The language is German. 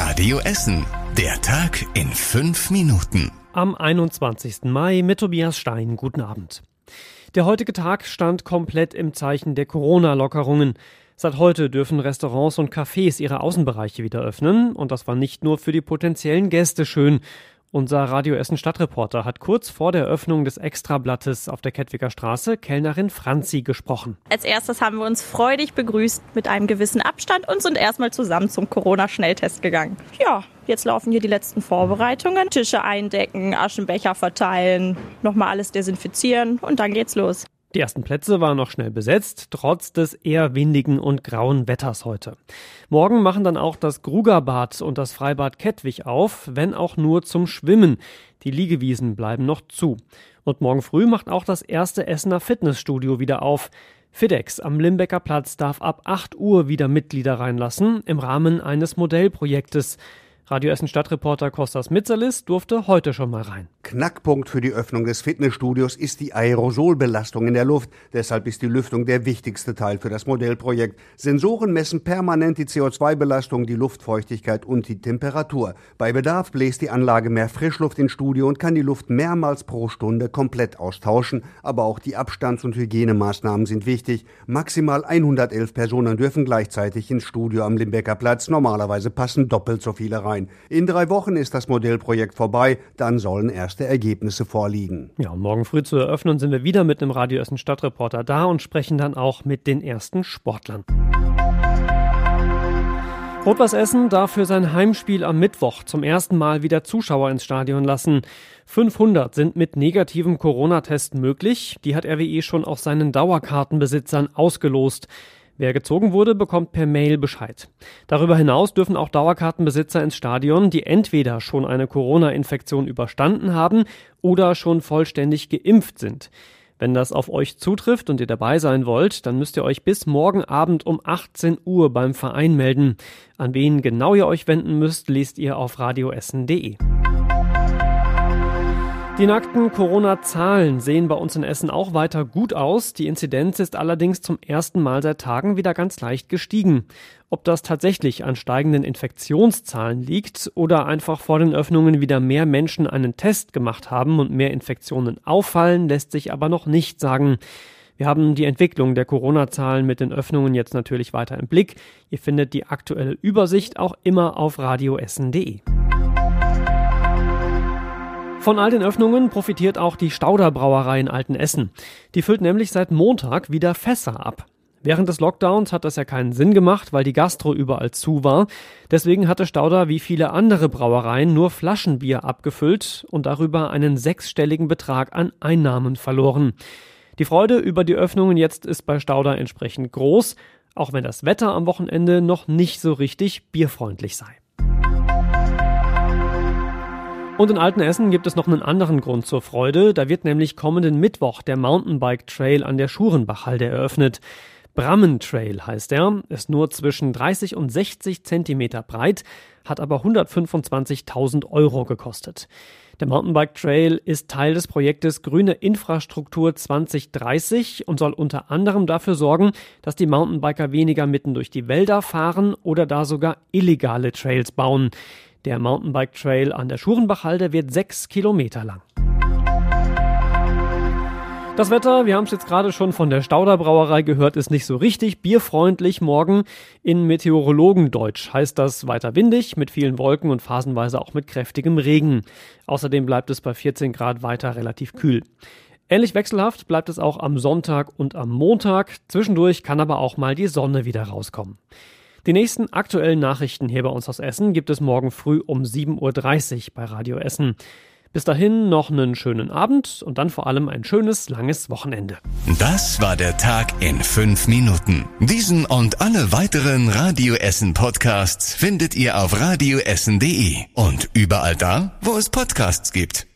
Radio Essen. Der Tag in fünf Minuten. Am 21. Mai mit Tobias Stein. Guten Abend. Der heutige Tag stand komplett im Zeichen der Corona-Lockerungen. Seit heute dürfen Restaurants und Cafés ihre Außenbereiche wieder öffnen. Und das war nicht nur für die potenziellen Gäste schön. Unser Radio Essen Stadtreporter hat kurz vor der Öffnung des Extrablattes auf der Kettwiger Straße Kellnerin Franzi gesprochen. Als erstes haben wir uns freudig begrüßt mit einem gewissen Abstand und sind erstmal zusammen zum Corona-Schnelltest gegangen. Ja, jetzt laufen hier die letzten Vorbereitungen. Tische eindecken, Aschenbecher verteilen, nochmal alles desinfizieren und dann geht's los. Die ersten Plätze waren noch schnell besetzt, trotz des eher windigen und grauen Wetters heute. Morgen machen dann auch das Grugerbad und das Freibad Kettwig auf, wenn auch nur zum Schwimmen. Die Liegewiesen bleiben noch zu. Und morgen früh macht auch das erste Essener Fitnessstudio wieder auf. FIDEX am Limbecker Platz darf ab 8 Uhr wieder Mitglieder reinlassen im Rahmen eines Modellprojektes. Radio Essen Stadtreporter Kostas Mitzalis durfte heute schon mal rein. Knackpunkt für die Öffnung des Fitnessstudios ist die Aerosolbelastung in der Luft. Deshalb ist die Lüftung der wichtigste Teil für das Modellprojekt. Sensoren messen permanent die CO2-Belastung, die Luftfeuchtigkeit und die Temperatur. Bei Bedarf bläst die Anlage mehr Frischluft ins Studio und kann die Luft mehrmals pro Stunde komplett austauschen. Aber auch die Abstands- und Hygienemaßnahmen sind wichtig. Maximal 111 Personen dürfen gleichzeitig ins Studio am Limbecker Platz. Normalerweise passen doppelt so viele rein sein. In drei Wochen ist das Modellprojekt vorbei, dann sollen erste Ergebnisse vorliegen. Ja, morgen früh zu eröffnen sind wir wieder mit einem Radio Essen Stadtreporter da und sprechen dann auch mit den ersten Sportlern. Rot-Weiß Essen darf für sein Heimspiel am Mittwoch zum ersten Mal wieder Zuschauer ins Stadion lassen. 500 sind mit negativem Corona-Test möglich. Die hat RWE schon auch seinen Dauerkartenbesitzern ausgelost. Wer gezogen wurde, bekommt per Mail Bescheid. Darüber hinaus dürfen auch Dauerkartenbesitzer ins Stadion, die entweder schon eine Corona-Infektion überstanden haben oder schon vollständig geimpft sind. Wenn das auf euch zutrifft und ihr dabei sein wollt, dann müsst ihr euch bis morgen Abend um 18 Uhr beim Verein melden. An wen genau ihr euch wenden müsst, lest ihr auf radioessen.de. Die nackten Corona-Zahlen sehen bei uns in Essen auch weiter gut aus. Die Inzidenz ist allerdings zum ersten Mal seit Tagen wieder ganz leicht gestiegen. Ob das tatsächlich an steigenden Infektionszahlen liegt oder einfach vor den Öffnungen wieder mehr Menschen einen Test gemacht haben und mehr Infektionen auffallen, lässt sich aber noch nicht sagen. Wir haben die Entwicklung der Corona-Zahlen mit den Öffnungen jetzt natürlich weiter im Blick. Ihr findet die aktuelle Übersicht auch immer auf radioessen.de. Von all den Öffnungen profitiert auch die Stauder Brauerei in Altenessen. Die füllt nämlich seit Montag wieder Fässer ab. Während des Lockdowns hat das ja keinen Sinn gemacht, weil die Gastro überall zu war. Deswegen hatte Stauder wie viele andere Brauereien nur Flaschenbier abgefüllt und darüber einen sechsstelligen Betrag an Einnahmen verloren. Die Freude über die Öffnungen jetzt ist bei Stauder entsprechend groß, auch wenn das Wetter am Wochenende noch nicht so richtig bierfreundlich sei. Und in Altenessen gibt es noch einen anderen Grund zur Freude. Da wird nämlich kommenden Mittwoch der Mountainbike Trail an der Schurenbachhalde eröffnet. Brammen Trail heißt er, ist nur zwischen 30 und 60 Zentimeter breit, hat aber 125.000 Euro gekostet. Der Mountainbike Trail ist Teil des Projektes Grüne Infrastruktur 2030 und soll unter anderem dafür sorgen, dass die Mountainbiker weniger mitten durch die Wälder fahren oder da sogar illegale Trails bauen. Der Mountainbike Trail an der Schurenbachhalde wird sechs Kilometer lang. Das Wetter, wir haben es jetzt gerade schon von der Stauderbrauerei gehört, ist nicht so richtig bierfreundlich. Morgen in Meteorologendeutsch heißt das weiter windig, mit vielen Wolken und phasenweise auch mit kräftigem Regen. Außerdem bleibt es bei 14 Grad weiter relativ kühl. Ähnlich wechselhaft bleibt es auch am Sonntag und am Montag. Zwischendurch kann aber auch mal die Sonne wieder rauskommen. Die nächsten aktuellen Nachrichten hier bei uns aus Essen gibt es morgen früh um 7.30 Uhr bei Radio Essen. Bis dahin noch einen schönen Abend und dann vor allem ein schönes, langes Wochenende. Das war der Tag in fünf Minuten. Diesen und alle weiteren Radio Essen Podcasts findet ihr auf radioessen.de und überall da, wo es Podcasts gibt.